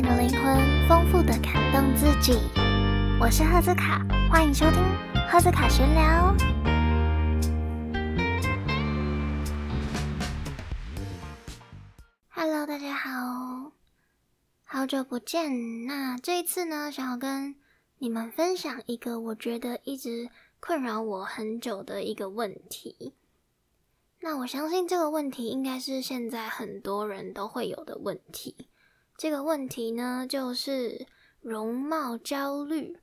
美的灵魂，丰富的感动自己。我是赫兹卡，欢迎收听赫兹卡闲聊。Hello，大家好，好久不见。那这一次呢，想要跟你们分享一个我觉得一直困扰我很久的一个问题。那我相信这个问题应该是现在很多人都会有的问题。这个问题呢，就是容貌焦虑。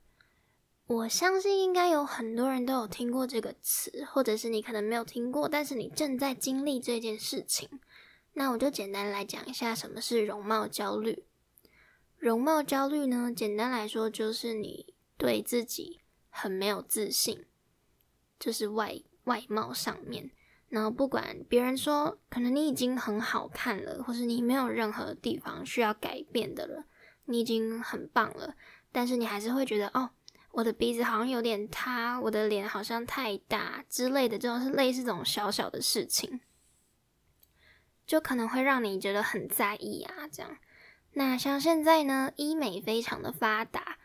我相信应该有很多人都有听过这个词，或者是你可能没有听过，但是你正在经历这件事情。那我就简单来讲一下什么是容貌焦虑。容貌焦虑呢，简单来说就是你对自己很没有自信，就是外外貌上面。然后不管别人说，可能你已经很好看了，或是你没有任何地方需要改变的了，你已经很棒了，但是你还是会觉得，哦，我的鼻子好像有点塌，我的脸好像太大之类的，这种是类似这种小小的事情，就可能会让你觉得很在意啊。这样，那像现在呢，医美非常的发达，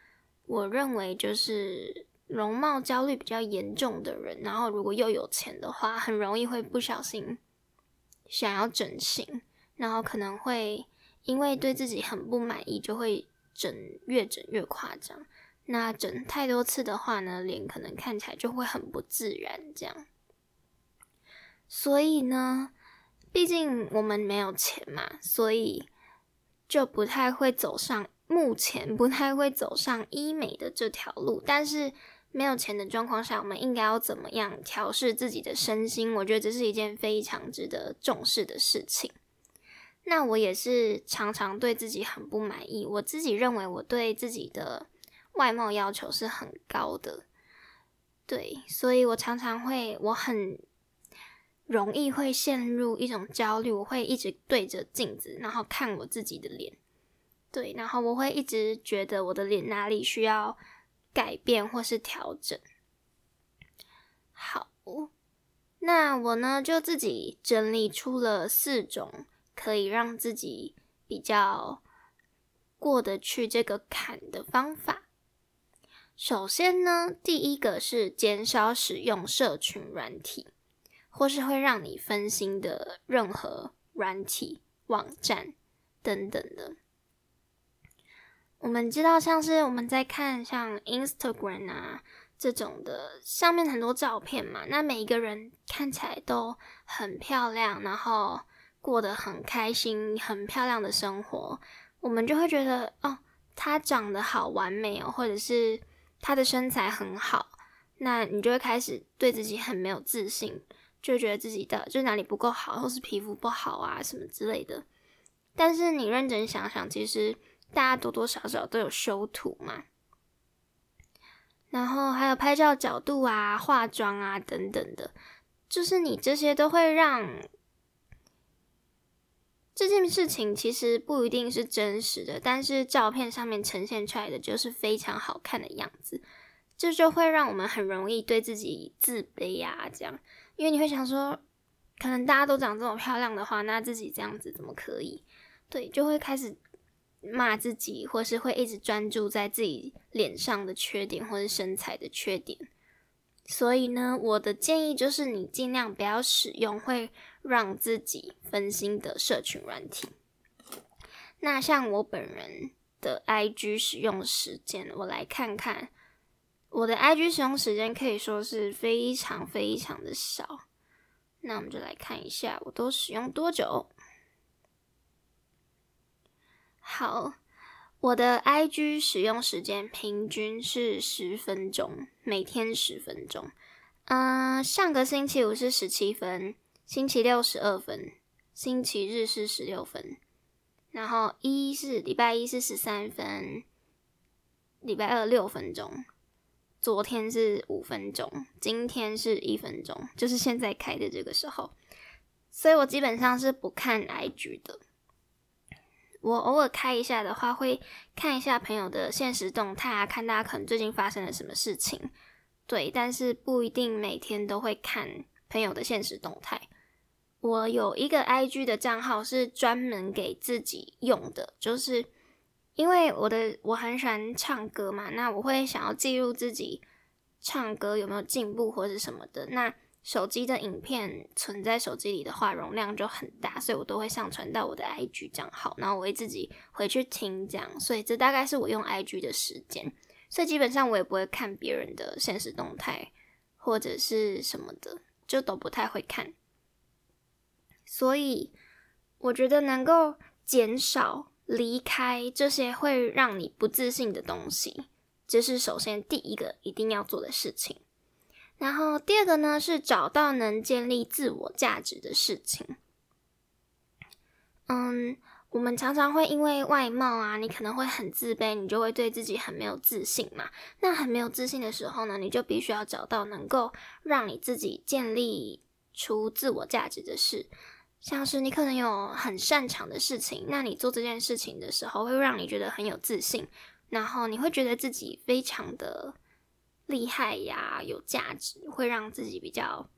我认为就是。容貌焦虑比较严重的人，然后如果又有钱的话，很容易会不小心想要整形，然后可能会因为对自己很不满意，就会整越整越夸张。那整太多次的话呢，脸可能看起来就会很不自然。这样，所以呢，毕竟我们没有钱嘛，所以就不太会走上目前不太会走上医美的这条路，但是。没有钱的状况下，我们应该要怎么样调试自己的身心？我觉得这是一件非常值得重视的事情。那我也是常常对自己很不满意，我自己认为我对自己的外貌要求是很高的，对，所以我常常会，我很容易会陷入一种焦虑，我会一直对着镜子，然后看我自己的脸，对，然后我会一直觉得我的脸哪里需要。改变或是调整，好，那我呢就自己整理出了四种可以让自己比较过得去这个坎的方法。首先呢，第一个是减少使用社群软体，或是会让你分心的任何软体、网站等等的。我们知道，像是我们在看像 Instagram 啊这种的，上面很多照片嘛，那每一个人看起来都很漂亮，然后过得很开心，很漂亮的生活，我们就会觉得哦，他长得好完美哦，或者是他的身材很好，那你就会开始对自己很没有自信，就觉得自己的就哪里不够好，或是皮肤不好啊什么之类的。但是你认真想想，其实。大家多多少少都有修图嘛，然后还有拍照角度啊、化妆啊等等的，就是你这些都会让这件事情其实不一定是真实的，但是照片上面呈现出来的就是非常好看的样子，这就会让我们很容易对自己自卑啊，这样，因为你会想说，可能大家都长这么漂亮的话，那自己这样子怎么可以？对，就会开始。骂自己，或是会一直专注在自己脸上的缺点，或是身材的缺点。所以呢，我的建议就是，你尽量不要使用会让自己分心的社群软体。那像我本人的 IG 使用时间，我来看看，我的 IG 使用时间可以说是非常非常的少。那我们就来看一下，我都使用多久。好，我的 IG 使用时间平均是十分钟，每天十分钟。嗯，上个星期五是十七分，星期六十二分，星期日是十六分，然后一是礼拜一是十三分，礼拜二六分钟，昨天是五分钟，今天是一分钟，就是现在开的这个时候。所以我基本上是不看 IG 的。我偶尔开一下的话，会看一下朋友的现实动态啊，看大家可能最近发生了什么事情，对，但是不一定每天都会看朋友的现实动态。我有一个 IG 的账号是专门给自己用的，就是因为我的我很喜欢唱歌嘛，那我会想要记录自己唱歌有没有进步或者什么的。那手机的影片存在手机里的话，容量就很大，所以我都会上传到我的 IG 账号，然后我会自己回去听这样。所以这大概是我用 IG 的时间。所以基本上我也不会看别人的现实动态或者是什么的，就都不太会看。所以我觉得能够减少。离开这些会让你不自信的东西，这是首先第一个一定要做的事情。然后第二个呢，是找到能建立自我价值的事情。嗯，我们常常会因为外貌啊，你可能会很自卑，你就会对自己很没有自信嘛。那很没有自信的时候呢，你就必须要找到能够让你自己建立出自我价值的事。像是你可能有很擅长的事情，那你做这件事情的时候，会让你觉得很有自信，然后你会觉得自己非常的厉害呀，有价值，会让自己比较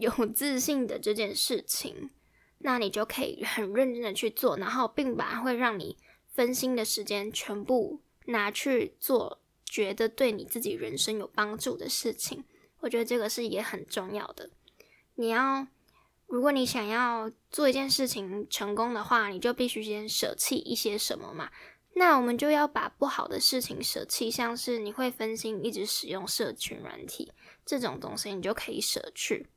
有自信的这件事情，那你就可以很认真的去做，然后并把会让你分心的时间全部拿去做，觉得对你自己人生有帮助的事情。我觉得这个是也很重要的，你要。如果你想要做一件事情成功的话，你就必须先舍弃一些什么嘛？那我们就要把不好的事情舍弃，像是你会分心一直使用社群软体这种东西，你就可以舍去。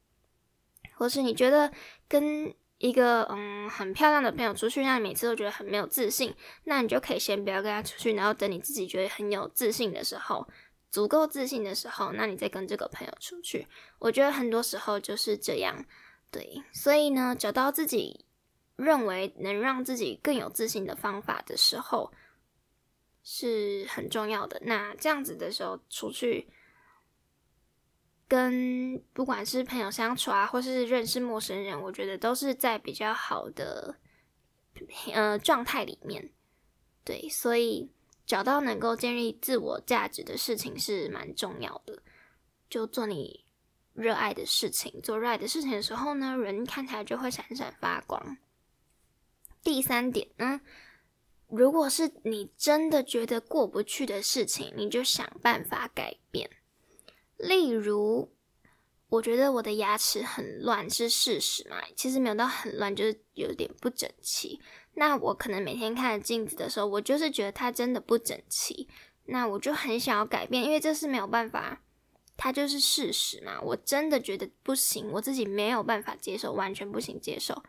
或是你觉得跟一个嗯很漂亮的朋友出去，那你每次都觉得很没有自信，那你就可以先不要跟他出去，然后等你自己觉得很有自信的时候，足够自信的时候，那你再跟这个朋友出去。我觉得很多时候就是这样。对，所以呢，找到自己认为能让自己更有自信的方法的时候，是很重要的。那这样子的时候，出去跟不管是朋友相处啊，或是认识陌生人，我觉得都是在比较好的呃状态里面。对，所以找到能够建立自我价值的事情是蛮重要的，就做你。热爱的事情，做热爱的事情的时候呢，人看起来就会闪闪发光。第三点呢，如果是你真的觉得过不去的事情，你就想办法改变。例如，我觉得我的牙齿很乱是事实嘛，其实没有到很乱，就是有点不整齐。那我可能每天看着镜子的时候，我就是觉得它真的不整齐，那我就很想要改变，因为这是没有办法。它就是事实嘛，我真的觉得不行，我自己没有办法接受，完全不行接受。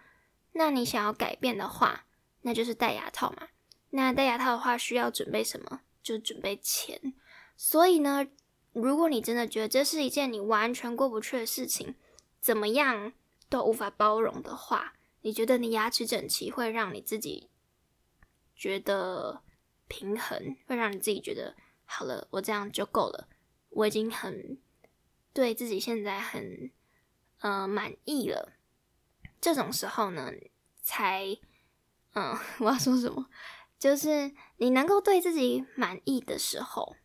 那你想要改变的话，那就是戴牙套嘛。那戴牙套的话，需要准备什么？就准备钱。所以呢，如果你真的觉得这是一件你完全过不去的事情，怎么样都无法包容的话，你觉得你牙齿整齐会让你自己觉得平衡，会让你自己觉得好了，我这样就够了。我已经很对自己现在很呃满意了，这种时候呢，才嗯，我要说什么？就是你能够对自己满意的时候，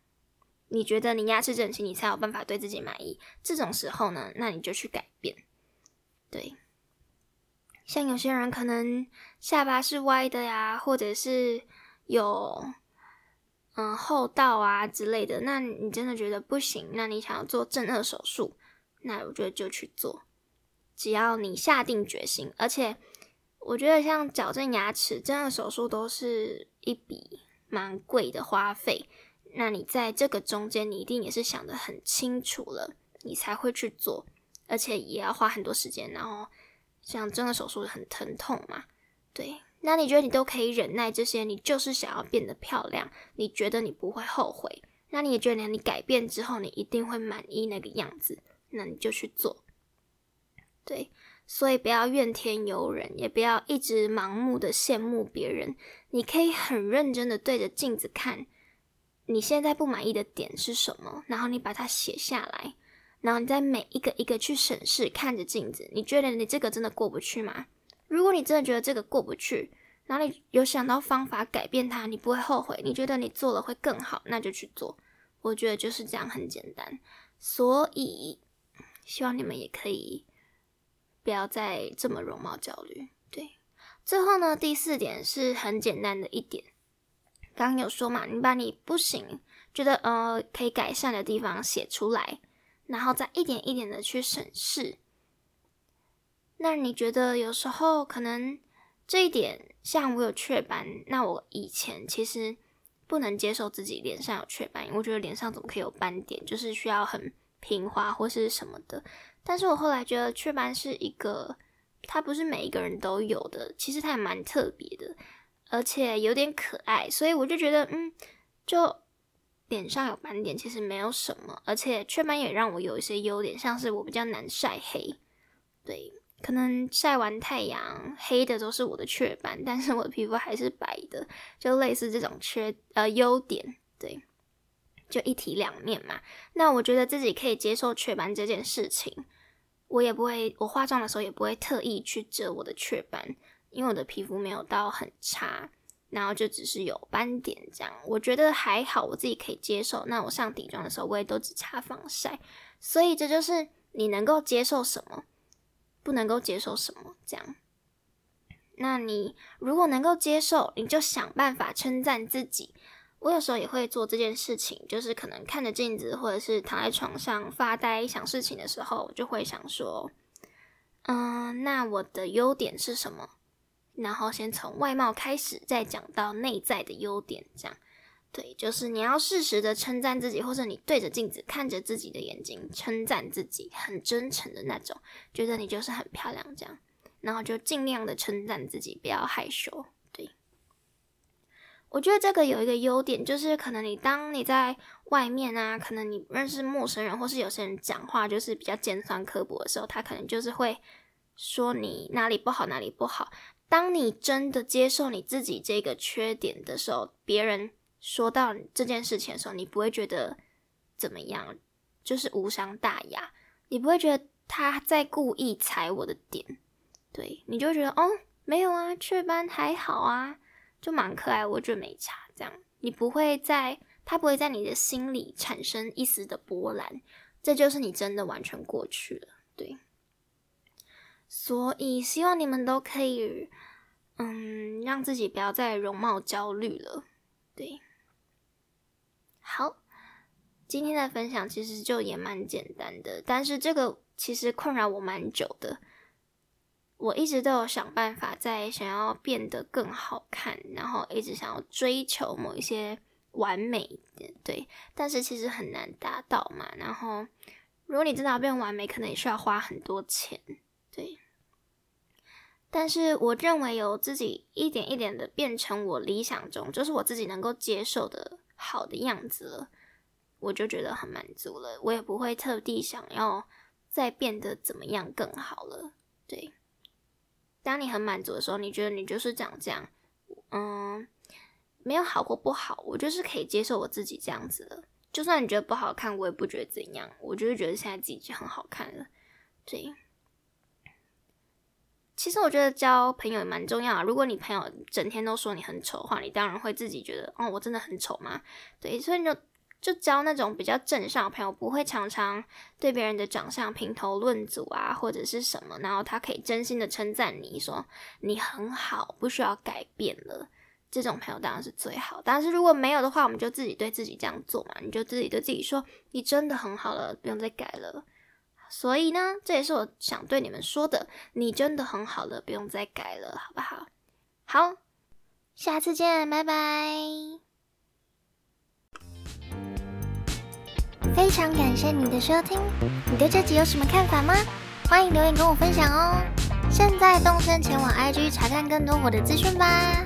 你觉得你牙齿整齐，你才有办法对自己满意。这种时候呢，那你就去改变。对，像有些人可能下巴是歪的呀，或者是有。嗯，后道啊之类的，那你真的觉得不行？那你想要做正颌手术，那我觉得就去做，只要你下定决心。而且我觉得像矫正牙齿、正颌手术都是一笔蛮贵的花费，那你在这个中间，你一定也是想得很清楚了，你才会去做，而且也要花很多时间。然后像正颌手术很疼痛嘛，对。那你觉得你都可以忍耐这些？你就是想要变得漂亮，你觉得你不会后悔？那你也觉得你改变之后，你一定会满意那个样子？那你就去做。对，所以不要怨天尤人，也不要一直盲目的羡慕别人。你可以很认真的对着镜子看，你现在不满意的点是什么？然后你把它写下来，然后你再每一个一个去审视，看着镜子，你觉得你这个真的过不去吗？如果你真的觉得这个过不去，然后你有想到方法改变它，你不会后悔，你觉得你做了会更好，那就去做。我觉得就是这样，很简单。所以希望你们也可以不要再这么容貌焦虑。对，最后呢，第四点是很简单的一点，刚刚有说嘛，你把你不行，觉得呃可以改善的地方写出来，然后再一点一点的去审视。那你觉得有时候可能这一点，像我有雀斑，那我以前其实不能接受自己脸上有雀斑，我觉得脸上怎么可以有斑点，就是需要很平滑或是什么的。但是我后来觉得雀斑是一个，它不是每一个人都有的，其实它也蛮特别的。而且有点可爱，所以我就觉得，嗯，就脸上有斑点其实没有什么，而且雀斑也让我有一些优点，像是我比较难晒黑，对，可能晒完太阳黑的都是我的雀斑，但是我的皮肤还是白的，就类似这种缺呃优点，对，就一体两面嘛。那我觉得自己可以接受雀斑这件事情，我也不会，我化妆的时候也不会特意去遮我的雀斑。因为我的皮肤没有到很差，然后就只是有斑点这样，我觉得还好，我自己可以接受。那我上底妆的时候，我也都只擦防晒，所以这就是你能够接受什么，不能够接受什么这样。那你如果能够接受，你就想办法称赞自己。我有时候也会做这件事情，就是可能看着镜子，或者是躺在床上发呆想事情的时候，我就会想说，嗯，那我的优点是什么？然后先从外貌开始，再讲到内在的优点，这样对，就是你要适时的称赞自己，或者你对着镜子看着自己的眼睛，称赞自己，很真诚的那种，觉得你就是很漂亮这样，然后就尽量的称赞自己，不要害羞。我觉得这个有一个优点，就是可能你当你在外面啊，可能你认识陌生人，或是有些人讲话就是比较尖酸刻薄的时候，他可能就是会说你哪里不好，哪里不好。当你真的接受你自己这个缺点的时候，别人说到这件事情的时候，你不会觉得怎么样，就是无伤大雅，你不会觉得他在故意踩我的点，对你就觉得哦，没有啊，雀斑还好啊，就蛮可爱，我觉得没差，这样你不会在，他不会在你的心里产生一丝的波澜，这就是你真的完全过去了，对。所以希望你们都可以，嗯，让自己不要再容貌焦虑了。对，好，今天的分享其实就也蛮简单的，但是这个其实困扰我蛮久的。我一直都有想办法在想要变得更好看，然后一直想要追求某一些完美的，对，但是其实很难达到嘛。然后，如果你真的要变完美，可能也需要花很多钱，对。但是我认为有自己一点一点的变成我理想中，就是我自己能够接受的好的样子了，我就觉得很满足了。我也不会特地想要再变得怎么样更好了。对，当你很满足的时候，你觉得你就是长这样，嗯，没有好或不好，我就是可以接受我自己这样子的。就算你觉得不好看，我也不觉得怎样，我就是觉得现在自己已经很好看了。对。其实我觉得交朋友也蛮重要。如果你朋友整天都说你很丑的话，你当然会自己觉得，哦，我真的很丑吗？对，所以你就就交那种比较正向的朋友，不会常常对别人的长相评头论足啊，或者是什么。然后他可以真心的称赞你说你很好，不需要改变了。这种朋友当然是最好。但是如果没有的话，我们就自己对自己这样做嘛，你就自己对自己说，你真的很好了，不用再改了。所以呢，这也是我想对你们说的。你真的很好了，不用再改了，好不好？好，下次见，拜拜。非常感谢你的收听，你对这集有什么看法吗？欢迎留言跟我分享哦。现在动身前往 IG 查看更多我的资讯吧。